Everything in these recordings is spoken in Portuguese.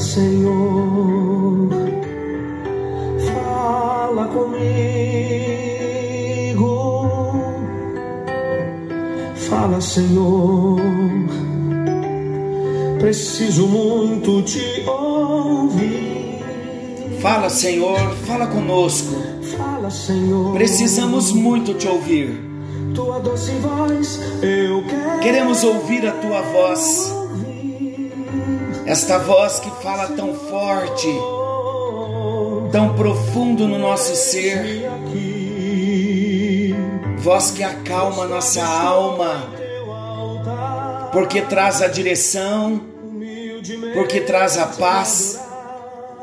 Senhor, fala comigo. Fala, Senhor, preciso muito te ouvir. Fala, Senhor, fala conosco. Fala, Senhor, Precisamos muito te ouvir. tua doce voz eu quero. Queremos ouvir a tua voz. Esta voz que fala tão forte, tão profundo no nosso ser, voz que acalma nossa alma, porque traz a direção, porque traz a paz,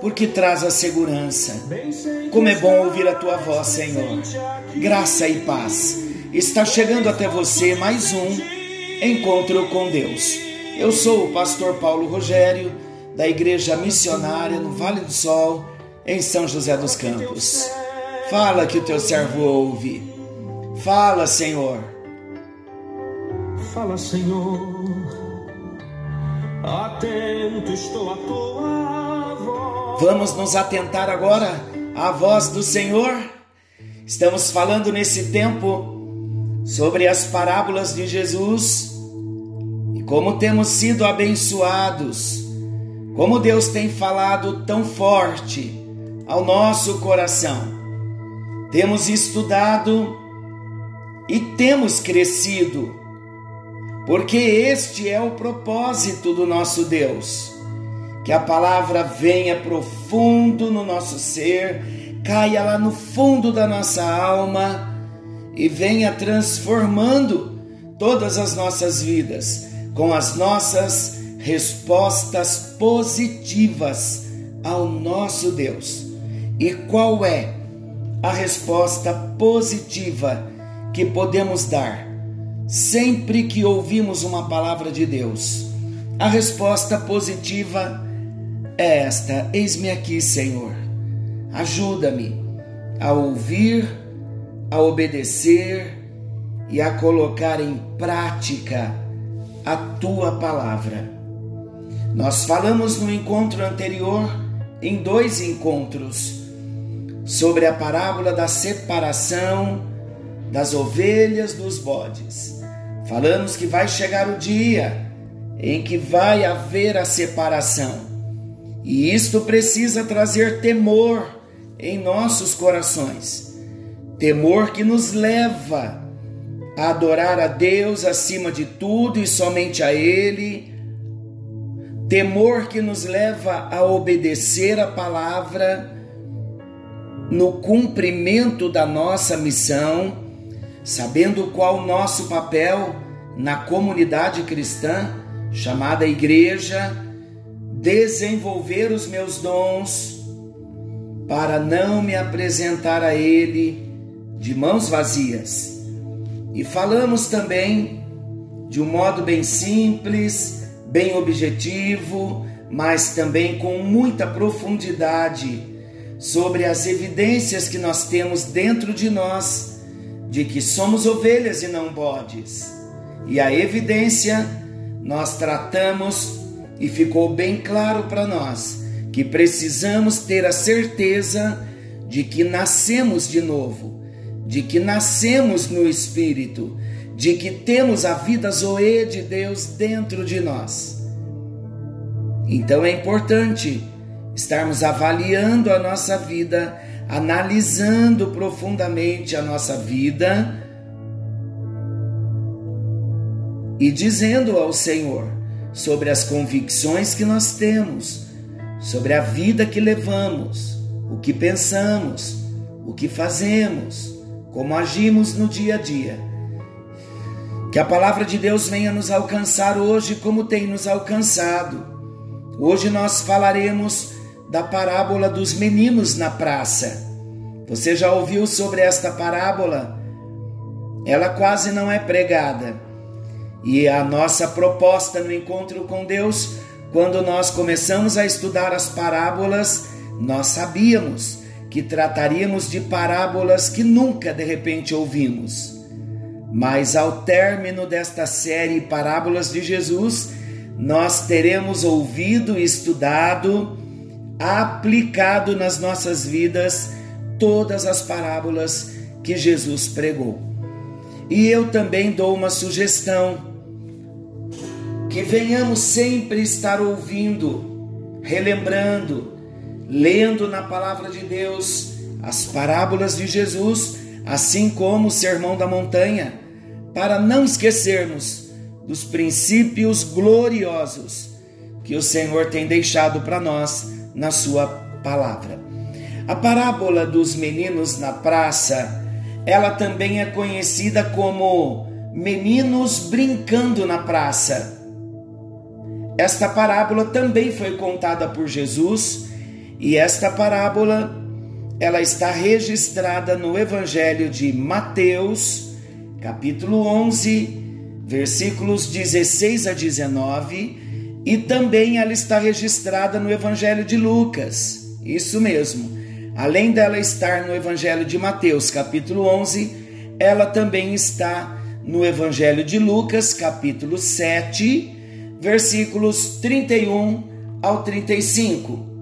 porque traz a segurança. Como é bom ouvir a tua voz, Senhor. Graça e paz. Está chegando até você mais um encontro com Deus. Eu sou o pastor Paulo Rogério, da Igreja Missionária no Vale do Sol, em São José dos Campos. Fala que o teu servo ouve. Fala, Senhor. Fala, Senhor. Atento estou à tua voz. Vamos nos atentar agora à voz do Senhor. Estamos falando nesse tempo sobre as parábolas de Jesus como temos sido abençoados, como Deus tem falado tão forte ao nosso coração. Temos estudado e temos crescido, porque este é o propósito do nosso Deus. Que a palavra venha profundo no nosso ser, caia lá no fundo da nossa alma e venha transformando todas as nossas vidas com as nossas respostas positivas ao nosso Deus. E qual é a resposta positiva que podemos dar sempre que ouvimos uma palavra de Deus? A resposta positiva é esta: Eis-me aqui, Senhor. Ajuda-me a ouvir, a obedecer e a colocar em prática a tua palavra. Nós falamos no encontro anterior, em dois encontros, sobre a parábola da separação das ovelhas dos bodes. Falamos que vai chegar o dia em que vai haver a separação. E isto precisa trazer temor em nossos corações. Temor que nos leva a adorar a Deus acima de tudo e somente a Ele. Temor que nos leva a obedecer a palavra no cumprimento da nossa missão, sabendo qual o nosso papel na comunidade cristã chamada igreja desenvolver os meus dons para não me apresentar a Ele de mãos vazias. E falamos também de um modo bem simples, bem objetivo, mas também com muita profundidade sobre as evidências que nós temos dentro de nós de que somos ovelhas e não bodes. E a evidência nós tratamos e ficou bem claro para nós que precisamos ter a certeza de que nascemos de novo, de que nascemos no Espírito, de que temos a vida Zoe de Deus dentro de nós. Então é importante estarmos avaliando a nossa vida, analisando profundamente a nossa vida e dizendo ao Senhor sobre as convicções que nós temos, sobre a vida que levamos, o que pensamos, o que fazemos, como agimos no dia a dia. Que a palavra de Deus venha nos alcançar hoje como tem nos alcançado. Hoje nós falaremos da parábola dos meninos na praça. Você já ouviu sobre esta parábola? Ela quase não é pregada. E a nossa proposta no encontro com Deus, quando nós começamos a estudar as parábolas, nós sabíamos que trataríamos de parábolas que nunca de repente ouvimos. Mas ao término desta série Parábolas de Jesus, nós teremos ouvido, estudado, aplicado nas nossas vidas todas as parábolas que Jesus pregou. E eu também dou uma sugestão: que venhamos sempre estar ouvindo, relembrando, lendo na palavra de Deus as parábolas de Jesus, assim como o Sermão da Montanha, para não esquecermos dos princípios gloriosos que o Senhor tem deixado para nós na Sua palavra. A parábola dos meninos na praça, ela também é conhecida como meninos brincando na praça. Esta parábola também foi contada por Jesus e esta parábola ela está registrada no Evangelho de Mateus, capítulo 11, versículos 16 a 19, e também ela está registrada no Evangelho de Lucas. Isso mesmo. Além dela estar no Evangelho de Mateus, capítulo 11, ela também está no Evangelho de Lucas, capítulo 7, versículos 31 ao 35.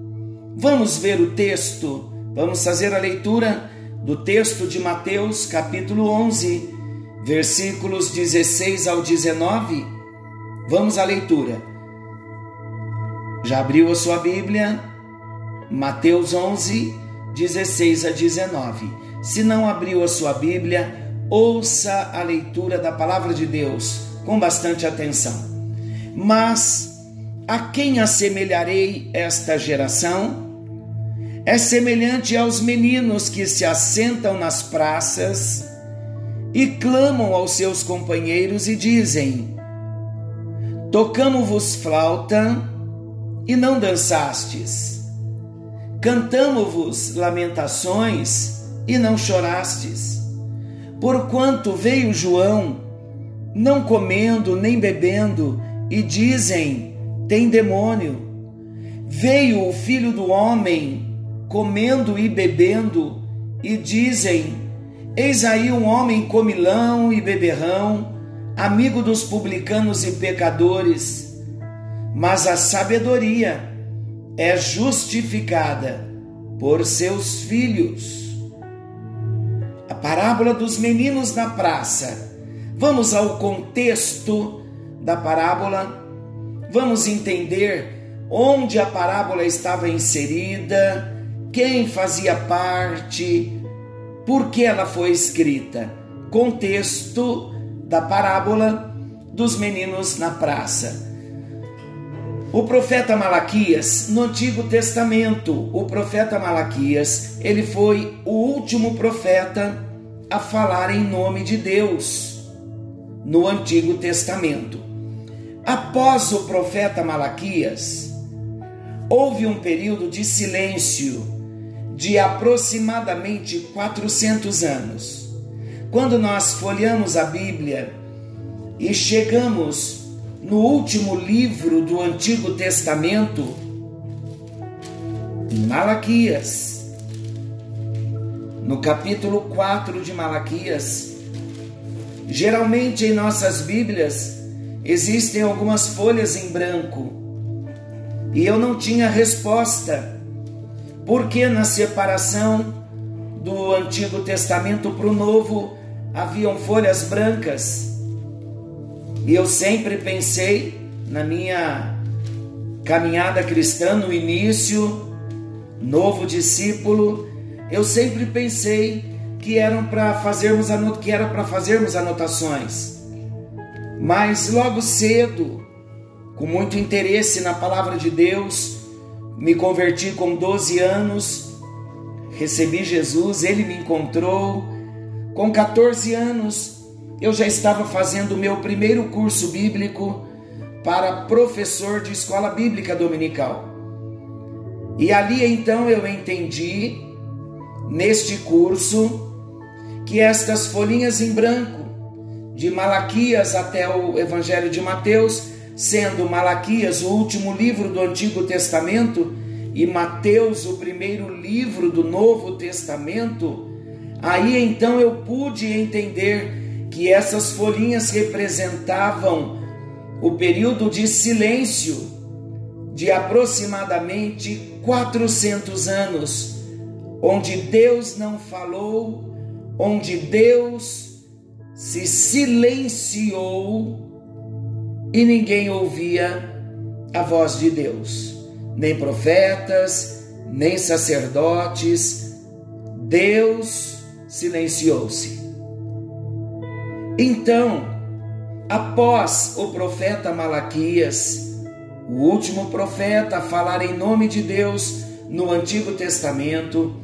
Vamos ver o texto, vamos fazer a leitura do texto de Mateus, capítulo 11, versículos 16 ao 19. Vamos à leitura. Já abriu a sua Bíblia? Mateus 11, 16 a 19. Se não abriu a sua Bíblia, ouça a leitura da palavra de Deus com bastante atenção. Mas a quem assemelharei esta geração? É semelhante aos meninos que se assentam nas praças e clamam aos seus companheiros e dizem: Tocamos-vos flauta e não dançastes, cantamos-vos lamentações e não chorastes. Porquanto veio João, não comendo nem bebendo, e dizem: Tem demônio. Veio o filho do homem, comendo e bebendo, e dizem: Eis aí um homem comilão e beberrão, amigo dos publicanos e pecadores, mas a sabedoria é justificada por seus filhos. A parábola dos meninos na praça. Vamos ao contexto da parábola, vamos entender onde a parábola estava inserida, quem fazia parte, por que ela foi escrita? Contexto da parábola dos meninos na praça. O profeta Malaquias, no Antigo Testamento, o profeta Malaquias, ele foi o último profeta a falar em nome de Deus no Antigo Testamento. Após o profeta Malaquias, houve um período de silêncio de aproximadamente 400 anos. Quando nós folhamos a Bíblia e chegamos no último livro do Antigo Testamento, Malaquias, no capítulo 4 de Malaquias, geralmente em nossas Bíblias existem algumas folhas em branco e eu não tinha resposta porque na separação do Antigo Testamento para o Novo haviam folhas brancas. E eu sempre pensei na minha caminhada cristã no início, novo discípulo, eu sempre pensei que eram para fazermos que era para fazermos anotações. Mas logo cedo, com muito interesse na palavra de Deus, me converti com 12 anos, recebi Jesus, ele me encontrou. Com 14 anos, eu já estava fazendo o meu primeiro curso bíblico para professor de escola bíblica dominical. E ali então eu entendi, neste curso, que estas folhinhas em branco, de Malaquias até o Evangelho de Mateus, sendo Malaquias o último livro do Antigo Testamento e Mateus o primeiro livro do Novo Testamento, aí então eu pude entender que essas folhinhas representavam o período de silêncio de aproximadamente 400 anos, onde Deus não falou, onde Deus se silenciou e ninguém ouvia a voz de Deus, nem profetas, nem sacerdotes. Deus silenciou-se. Então, após o profeta Malaquias, o último profeta a falar em nome de Deus no Antigo Testamento,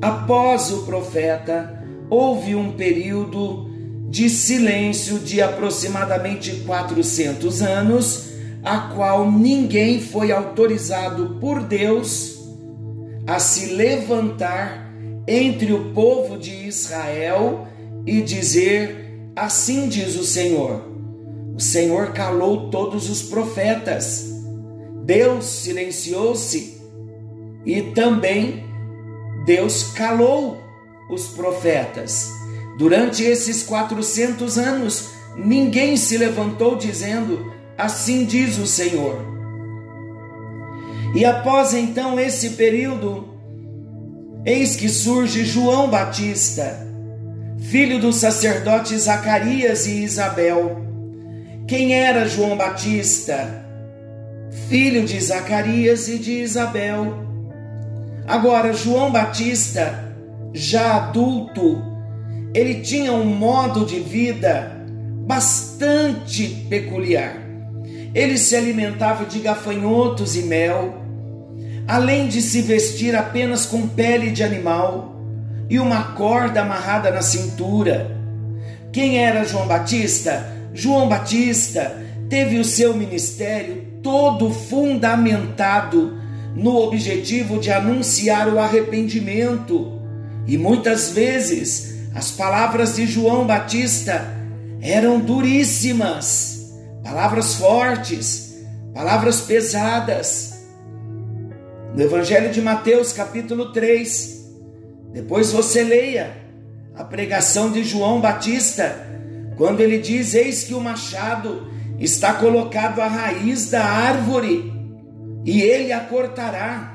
após o profeta, houve um período de silêncio de aproximadamente 400 anos, a qual ninguém foi autorizado por Deus a se levantar entre o povo de Israel e dizer: Assim diz o Senhor. O Senhor calou todos os profetas. Deus silenciou-se e também Deus calou os profetas. Durante esses 400 anos, ninguém se levantou dizendo: Assim diz o Senhor. E após então esse período, eis que surge João Batista, filho do sacerdote Zacarias e Isabel. Quem era João Batista? Filho de Zacarias e de Isabel. Agora, João Batista, já adulto, ele tinha um modo de vida bastante peculiar. Ele se alimentava de gafanhotos e mel, além de se vestir apenas com pele de animal e uma corda amarrada na cintura. Quem era João Batista? João Batista teve o seu ministério todo fundamentado no objetivo de anunciar o arrependimento. E muitas vezes as palavras de João Batista eram duríssimas, palavras fortes, palavras pesadas. No Evangelho de Mateus, capítulo 3, depois você leia a pregação de João Batista, quando ele diz: Eis que o machado está colocado à raiz da árvore e ele a cortará.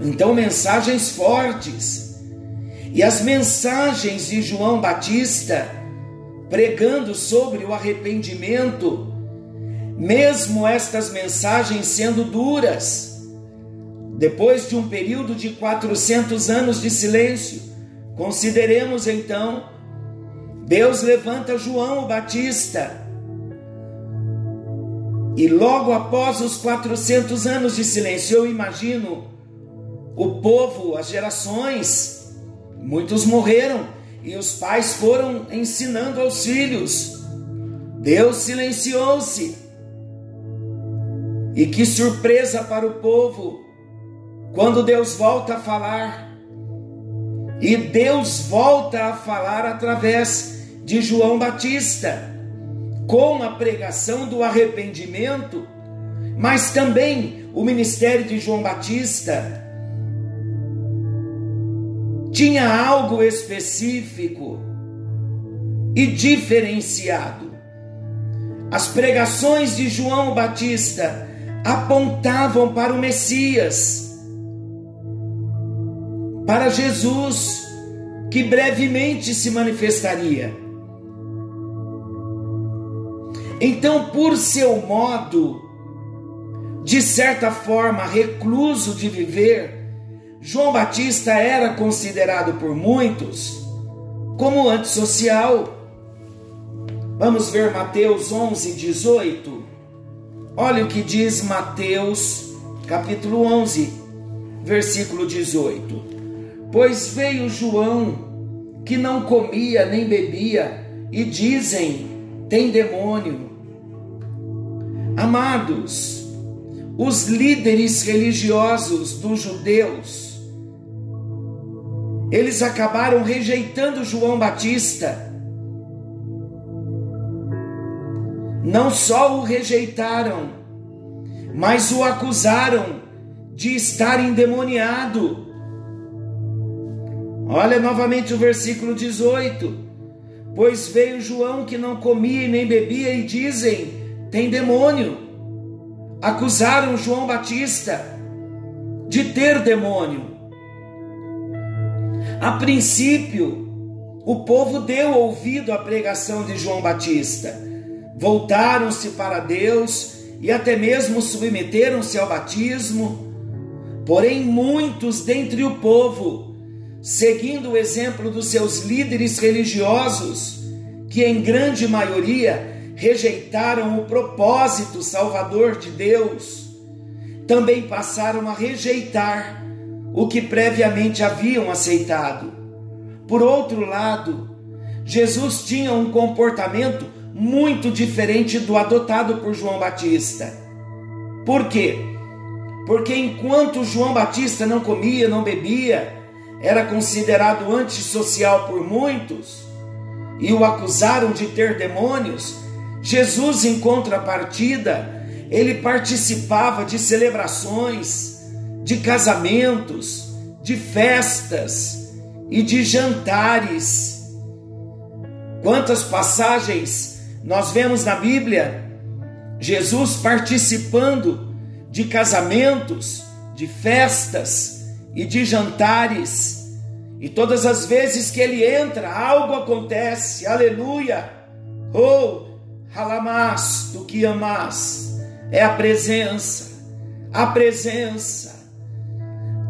Então, mensagens fortes e as mensagens de João Batista, pregando sobre o arrependimento, mesmo estas mensagens sendo duras, depois de um período de 400 anos de silêncio, consideremos então, Deus levanta João o Batista, e logo após os 400 anos de silêncio, eu imagino o povo, as gerações, Muitos morreram e os pais foram ensinando aos filhos. Deus silenciou-se. E que surpresa para o povo quando Deus volta a falar. E Deus volta a falar através de João Batista, com a pregação do arrependimento, mas também o ministério de João Batista tinha algo específico e diferenciado. As pregações de João Batista apontavam para o Messias, para Jesus, que brevemente se manifestaria. Então, por seu modo, de certa forma, recluso de viver, João Batista era considerado por muitos como antissocial. Vamos ver Mateus 11, 18. Olha o que diz Mateus, capítulo 11, versículo 18. Pois veio João, que não comia nem bebia, e dizem: tem demônio. Amados, os líderes religiosos dos judeus eles acabaram rejeitando João Batista. Não só o rejeitaram, mas o acusaram de estar endemoniado. Olha novamente o versículo 18: Pois veio João que não comia e nem bebia, e dizem: tem demônio. Acusaram João Batista de ter demônio. A princípio, o povo deu ouvido à pregação de João Batista, voltaram-se para Deus e até mesmo submeteram-se ao batismo. Porém, muitos dentre o povo, seguindo o exemplo dos seus líderes religiosos, que em grande maioria rejeitaram o propósito salvador de Deus, também passaram a rejeitar o que previamente haviam aceitado. Por outro lado, Jesus tinha um comportamento muito diferente do adotado por João Batista. Por quê? Porque enquanto João Batista não comia, não bebia, era considerado antissocial por muitos, e o acusaram de ter demônios, Jesus, em contrapartida, ele participava de celebrações, de casamentos, de festas e de jantares. Quantas passagens nós vemos na Bíblia Jesus participando de casamentos, de festas e de jantares. E todas as vezes que ele entra, algo acontece. Aleluia! Oh, halamás, do que amás. É a presença, a presença.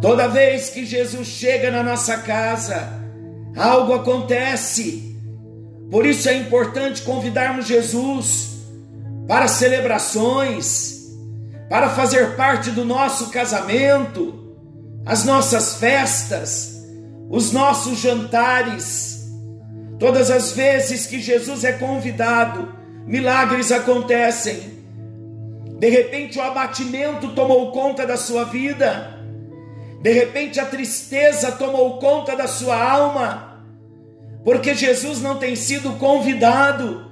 Toda vez que Jesus chega na nossa casa, algo acontece. Por isso é importante convidarmos Jesus para celebrações, para fazer parte do nosso casamento, as nossas festas os nossos jantares. Todas as vezes que Jesus é convidado, milagres acontecem. De repente, o abatimento tomou conta da sua vida, de repente, a tristeza tomou conta da sua alma, porque Jesus não tem sido convidado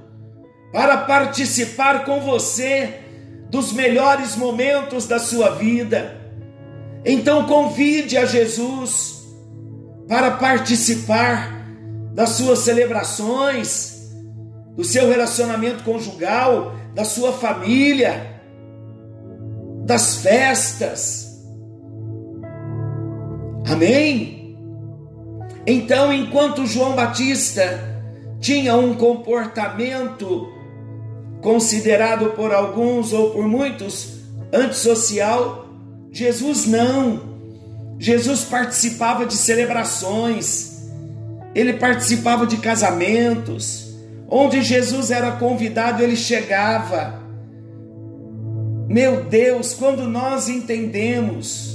para participar com você dos melhores momentos da sua vida. Então, convide a Jesus para participar das suas celebrações, do seu relacionamento conjugal, da sua família, das festas. Amém? Então, enquanto João Batista tinha um comportamento considerado por alguns ou por muitos antissocial, Jesus não. Jesus participava de celebrações, ele participava de casamentos, onde Jesus era convidado, ele chegava. Meu Deus, quando nós entendemos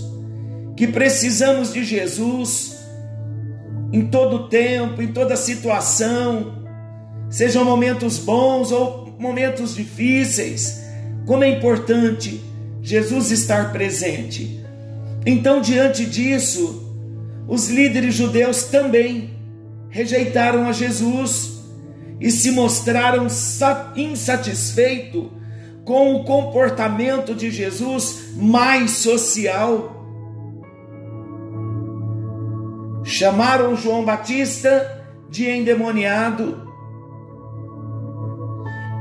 que precisamos de Jesus em todo tempo, em toda situação, sejam momentos bons ou momentos difíceis, como é importante Jesus estar presente. Então, diante disso, os líderes judeus também rejeitaram a Jesus e se mostraram insatisfeitos com o comportamento de Jesus mais social. Chamaram João Batista de endemoniado.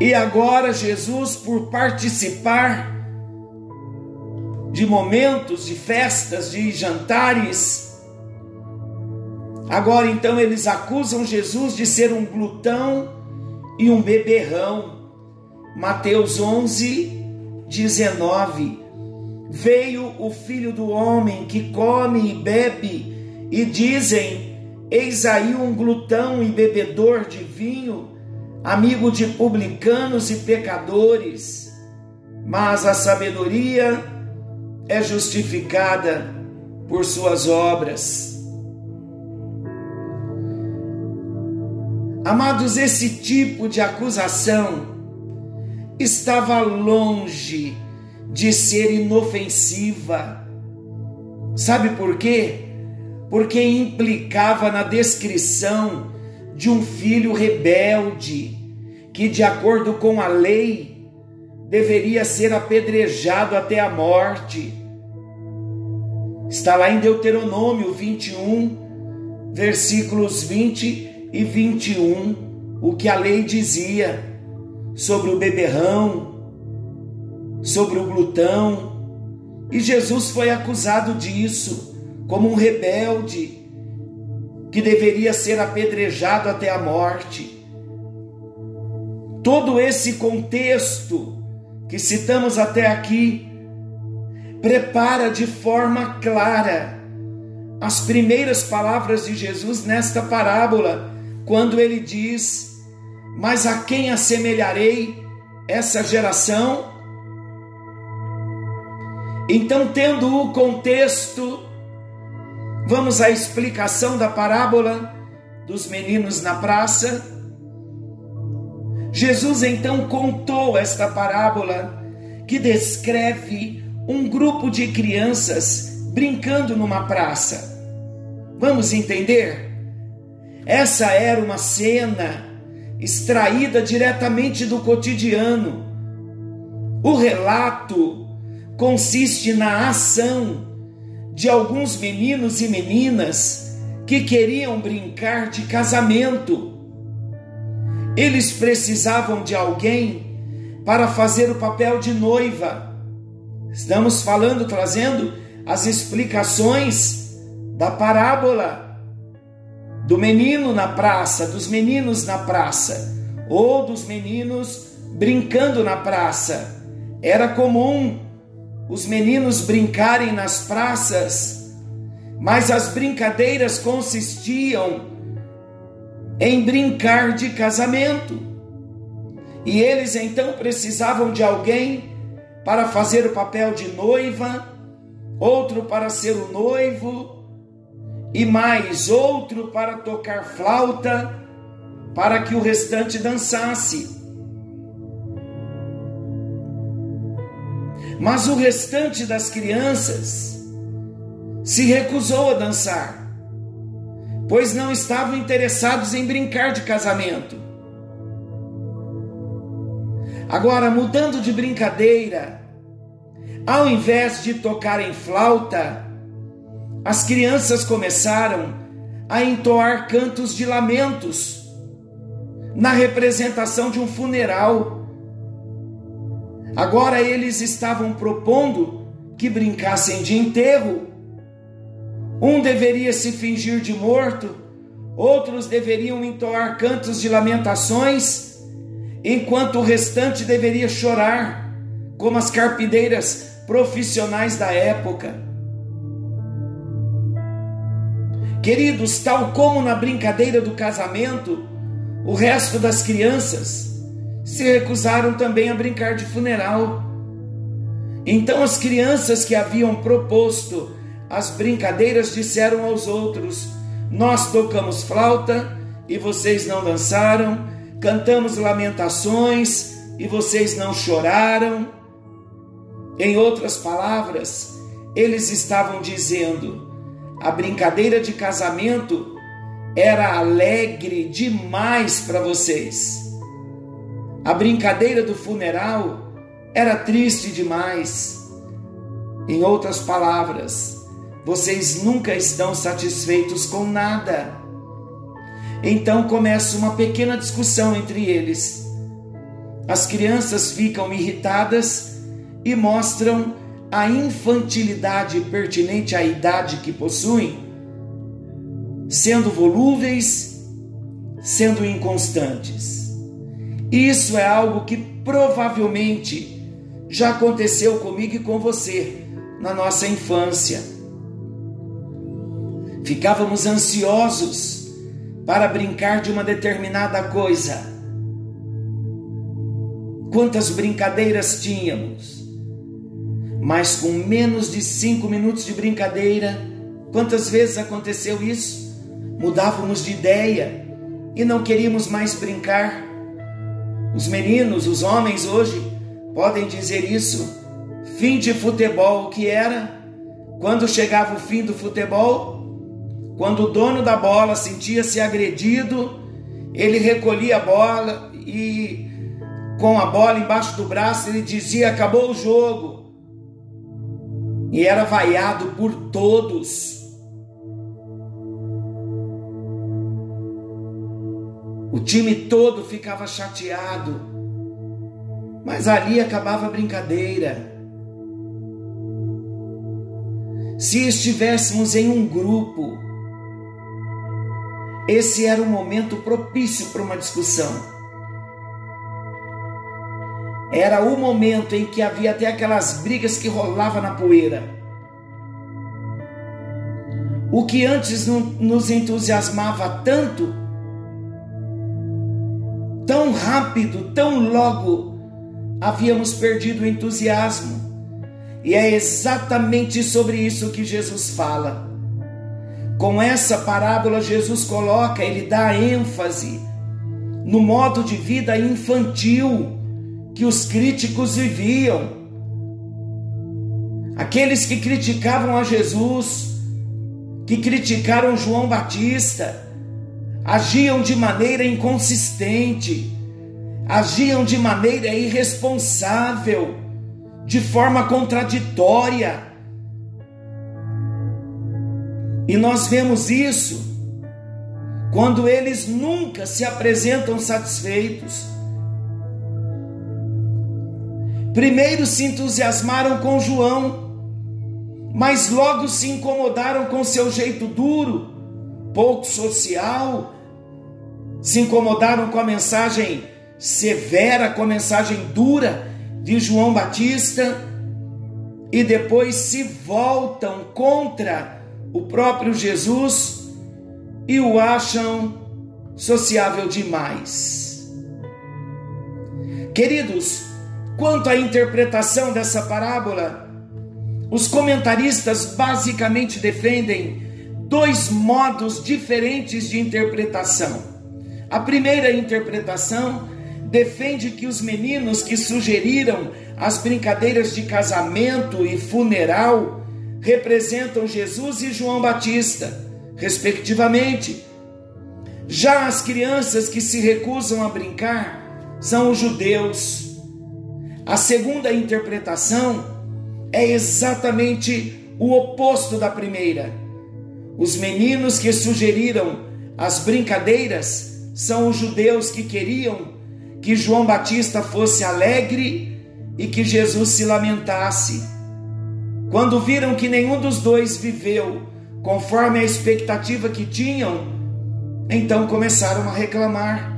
E agora Jesus, por participar de momentos, de festas, de jantares. Agora então eles acusam Jesus de ser um glutão e um beberrão. Mateus 11, 19. Veio o filho do homem que come e bebe, e dizem: Eis aí um glutão e bebedor de vinho, amigo de publicanos e pecadores. Mas a sabedoria é justificada por suas obras. Amados, esse tipo de acusação estava longe de ser inofensiva. Sabe por quê? Porque implicava na descrição de um filho rebelde que, de acordo com a lei, deveria ser apedrejado até a morte. Está lá em Deuteronômio 21, versículos 20 e 21, o que a lei dizia sobre o beberrão, sobre o glutão, e Jesus foi acusado disso, como um rebelde que deveria ser apedrejado até a morte. Todo esse contexto que citamos até aqui prepara de forma clara as primeiras palavras de Jesus nesta parábola, quando ele diz: Mas a quem assemelharei essa geração? Então, tendo o contexto, vamos à explicação da parábola dos meninos na praça. Jesus então contou esta parábola que descreve um grupo de crianças brincando numa praça. Vamos entender? Essa era uma cena extraída diretamente do cotidiano. O relato consiste na ação de alguns meninos e meninas que queriam brincar de casamento. Eles precisavam de alguém para fazer o papel de noiva. Estamos falando, trazendo as explicações da parábola do menino na praça, dos meninos na praça, ou dos meninos brincando na praça. Era comum os meninos brincarem nas praças, mas as brincadeiras consistiam em brincar de casamento. E eles então precisavam de alguém para fazer o papel de noiva, outro para ser o noivo, e mais outro para tocar flauta, para que o restante dançasse. Mas o restante das crianças se recusou a dançar, pois não estavam interessados em brincar de casamento. Agora, mudando de brincadeira, ao invés de tocarem flauta, as crianças começaram a entoar cantos de lamentos na representação de um funeral. Agora eles estavam propondo que brincassem de enterro. Um deveria se fingir de morto, outros deveriam entoar cantos de lamentações enquanto o restante deveria chorar, como as carpideiras profissionais da época. Queridos, tal como na brincadeira do casamento, o resto das crianças se recusaram também a brincar de funeral. Então as crianças que haviam proposto as brincadeiras disseram aos outros: Nós tocamos flauta e vocês não dançaram cantamos lamentações e vocês não choraram. Em outras palavras, eles estavam dizendo: a brincadeira de casamento era alegre demais para vocês. A brincadeira do funeral era triste demais. Em outras palavras, vocês nunca estão satisfeitos com nada. Então começa uma pequena discussão entre eles. As crianças ficam irritadas e mostram a infantilidade pertinente à idade que possuem, sendo volúveis, sendo inconstantes. Isso é algo que provavelmente já aconteceu comigo e com você na nossa infância. Ficávamos ansiosos para brincar de uma determinada coisa. Quantas brincadeiras tínhamos? Mas com menos de cinco minutos de brincadeira, quantas vezes aconteceu isso? Mudávamos de ideia e não queríamos mais brincar. Os meninos, os homens hoje podem dizer isso. Fim de futebol, o que era? Quando chegava o fim do futebol, quando o dono da bola sentia-se agredido, ele recolhia a bola e, com a bola embaixo do braço, ele dizia: Acabou o jogo. E era vaiado por todos. O time todo ficava chateado. Mas ali acabava a brincadeira. Se estivéssemos em um grupo, esse era o momento propício para uma discussão. Era o momento em que havia até aquelas brigas que rolavam na poeira. O que antes nos entusiasmava tanto, rápido, tão logo, havíamos perdido o entusiasmo. E é exatamente sobre isso que Jesus fala. Com essa parábola, Jesus coloca, ele dá ênfase no modo de vida infantil que os críticos viviam. Aqueles que criticavam a Jesus, que criticaram João Batista, agiam de maneira inconsistente, agiam de maneira irresponsável de forma contraditória. E nós vemos isso quando eles nunca se apresentam satisfeitos. Primeiro se entusiasmaram com João, mas logo se incomodaram com seu jeito duro, pouco social, se incomodaram com a mensagem severa, com a mensagem dura de João Batista e depois se voltam contra o próprio Jesus e o acham sociável demais. Queridos, quanto à interpretação dessa parábola, os comentaristas basicamente defendem dois modos diferentes de interpretação. A primeira interpretação defende que os meninos que sugeriram as brincadeiras de casamento e funeral representam Jesus e João Batista, respectivamente. Já as crianças que se recusam a brincar são os judeus. A segunda interpretação é exatamente o oposto da primeira. Os meninos que sugeriram as brincadeiras são os judeus que queriam que João Batista fosse alegre e que Jesus se lamentasse. Quando viram que nenhum dos dois viveu conforme a expectativa que tinham, então começaram a reclamar.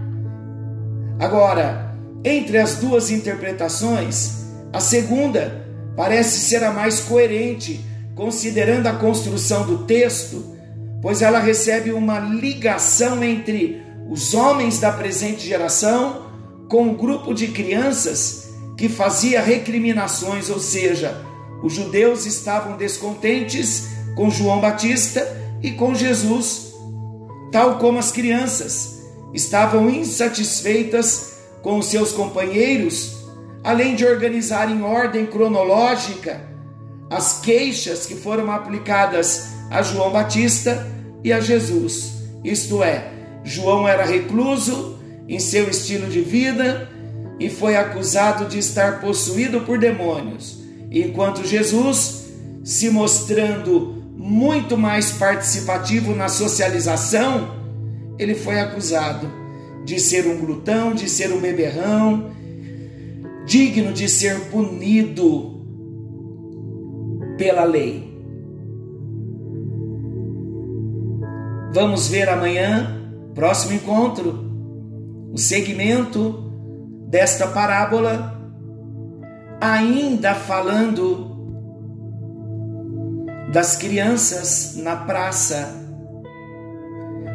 Agora, entre as duas interpretações, a segunda parece ser a mais coerente, considerando a construção do texto, pois ela recebe uma ligação entre os homens da presente geração com um grupo de crianças que fazia recriminações, ou seja, os judeus estavam descontentes com João Batista e com Jesus, tal como as crianças estavam insatisfeitas com seus companheiros, além de organizar em ordem cronológica as queixas que foram aplicadas a João Batista e a Jesus. Isto é, João era recluso, em seu estilo de vida e foi acusado de estar possuído por demônios, enquanto Jesus, se mostrando muito mais participativo na socialização, ele foi acusado de ser um glutão, de ser um beberrão, digno de ser punido pela lei. Vamos ver amanhã, próximo encontro, o segmento desta parábola, ainda falando das crianças na praça.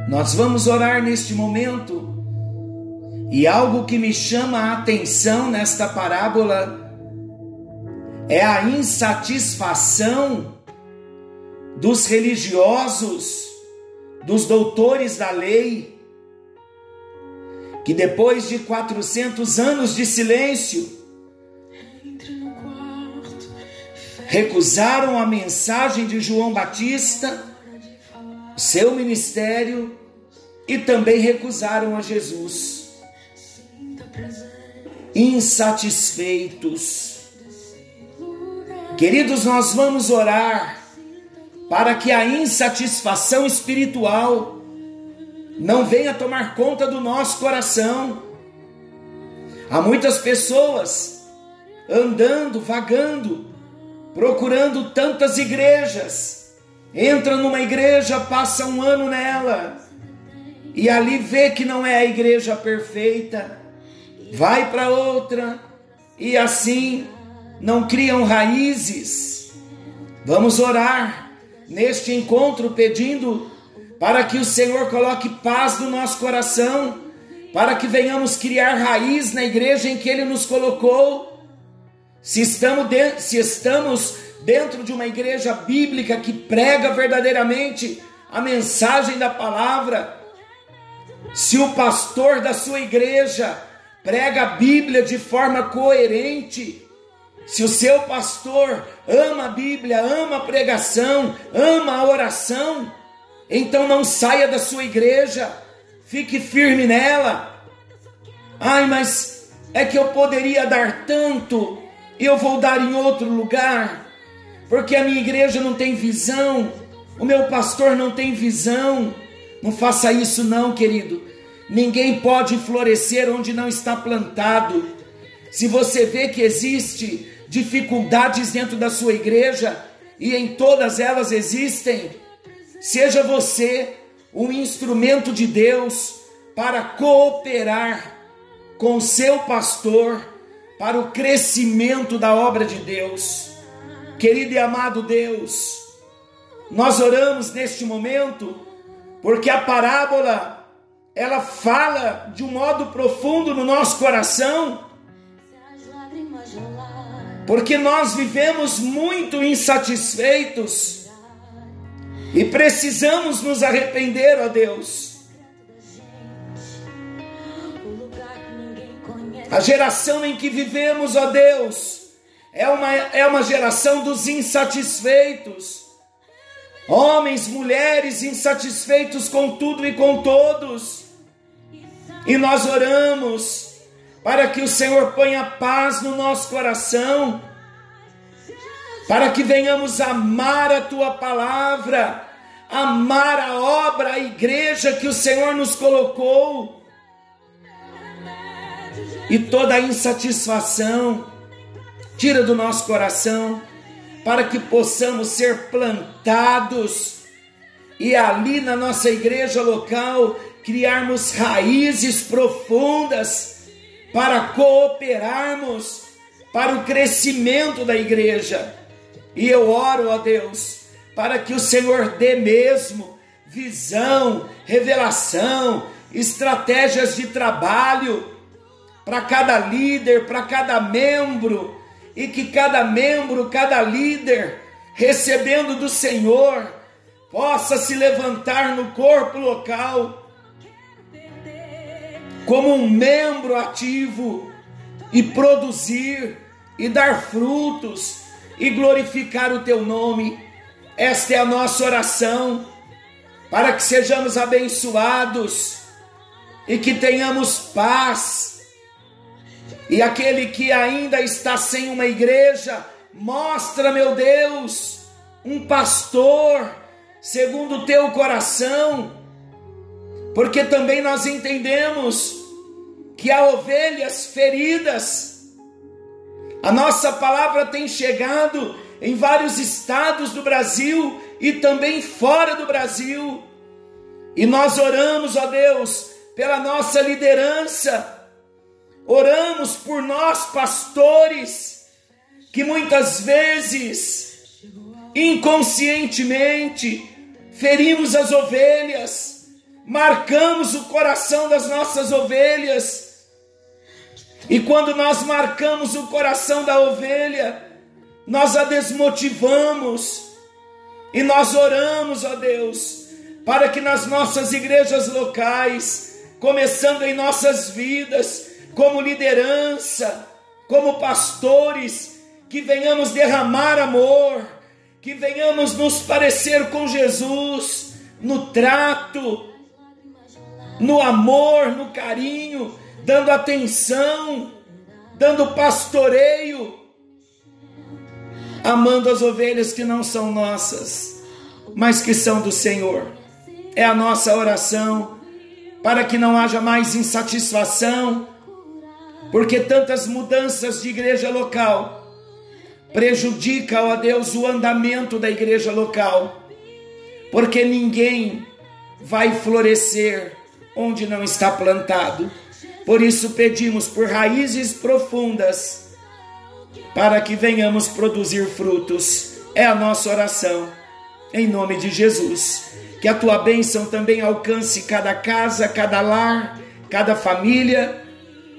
Nós vamos orar neste momento e algo que me chama a atenção nesta parábola é a insatisfação dos religiosos, dos doutores da lei, que depois de 400 anos de silêncio, recusaram a mensagem de João Batista, seu ministério, e também recusaram a Jesus. Insatisfeitos. Queridos, nós vamos orar para que a insatisfação espiritual não venha tomar conta do nosso coração. Há muitas pessoas andando, vagando, procurando tantas igrejas. Entra numa igreja, passa um ano nela, e ali vê que não é a igreja perfeita, vai para outra, e assim não criam raízes. Vamos orar neste encontro pedindo para que o Senhor coloque paz no nosso coração, para que venhamos criar raiz na igreja em que Ele nos colocou. Se estamos, de, se estamos dentro de uma igreja bíblica que prega verdadeiramente a mensagem da palavra, se o pastor da sua igreja prega a Bíblia de forma coerente, se o seu pastor ama a Bíblia, ama a pregação, ama a oração, então não saia da sua igreja, fique firme nela. Ai, mas é que eu poderia dar tanto, e eu vou dar em outro lugar, porque a minha igreja não tem visão, o meu pastor não tem visão. Não faça isso, não, querido. Ninguém pode florescer onde não está plantado. Se você vê que existe dificuldades dentro da sua igreja, e em todas elas existem, Seja você um instrumento de Deus para cooperar com seu pastor para o crescimento da obra de Deus. Querido e amado Deus, nós oramos neste momento porque a parábola ela fala de um modo profundo no nosso coração. Porque nós vivemos muito insatisfeitos e precisamos nos arrepender, ó Deus. A geração em que vivemos, ó Deus, é uma, é uma geração dos insatisfeitos. Homens, mulheres insatisfeitos com tudo e com todos. E nós oramos para que o Senhor ponha paz no nosso coração para que venhamos amar a tua palavra, amar a obra, a igreja que o Senhor nos colocou. E toda a insatisfação, tira do nosso coração, para que possamos ser plantados e ali na nossa igreja local criarmos raízes profundas para cooperarmos para o crescimento da igreja e eu oro, ó Deus, para que o Senhor dê mesmo visão, revelação, estratégias de trabalho para cada líder, para cada membro, e que cada membro, cada líder, recebendo do Senhor, possa se levantar no corpo local como um membro ativo e produzir e dar frutos e glorificar o teu nome. Esta é a nossa oração, para que sejamos abençoados e que tenhamos paz. E aquele que ainda está sem uma igreja, mostra, meu Deus, um pastor segundo o teu coração, porque também nós entendemos que há ovelhas feridas a nossa palavra tem chegado em vários estados do Brasil e também fora do Brasil. E nós oramos, ó Deus, pela nossa liderança, oramos por nós, pastores, que muitas vezes, inconscientemente, ferimos as ovelhas, marcamos o coração das nossas ovelhas e quando nós marcamos o coração da ovelha, nós a desmotivamos. E nós oramos, ó Deus, para que nas nossas igrejas locais, começando em nossas vidas, como liderança, como pastores, que venhamos derramar amor, que venhamos nos parecer com Jesus no trato, no amor, no carinho, dando atenção, dando pastoreio, amando as ovelhas que não são nossas, mas que são do Senhor. É a nossa oração para que não haja mais insatisfação, porque tantas mudanças de igreja local prejudica, ó Deus, o andamento da igreja local, porque ninguém vai florescer onde não está plantado. Por isso pedimos por raízes profundas, para que venhamos produzir frutos. É a nossa oração, em nome de Jesus. Que a tua bênção também alcance cada casa, cada lar, cada família,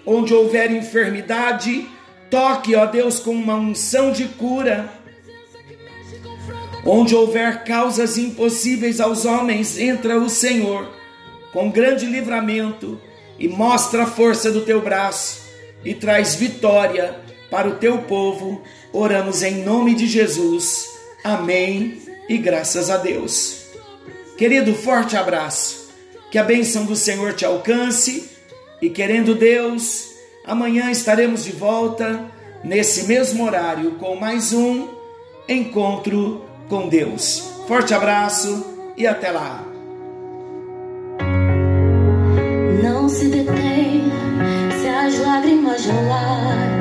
onde houver enfermidade, Toque, ó Deus, com uma unção de cura. Onde houver causas impossíveis aos homens, entra o Senhor com grande livramento e mostra a força do teu braço e traz vitória para o teu povo. Oramos em nome de Jesus. Amém e graças a Deus. Querido, forte abraço. Que a bênção do Senhor te alcance e querendo Deus, Amanhã estaremos de volta nesse mesmo horário com mais um encontro com Deus. Forte abraço e até lá. Não se detém se as lágrimas rolar.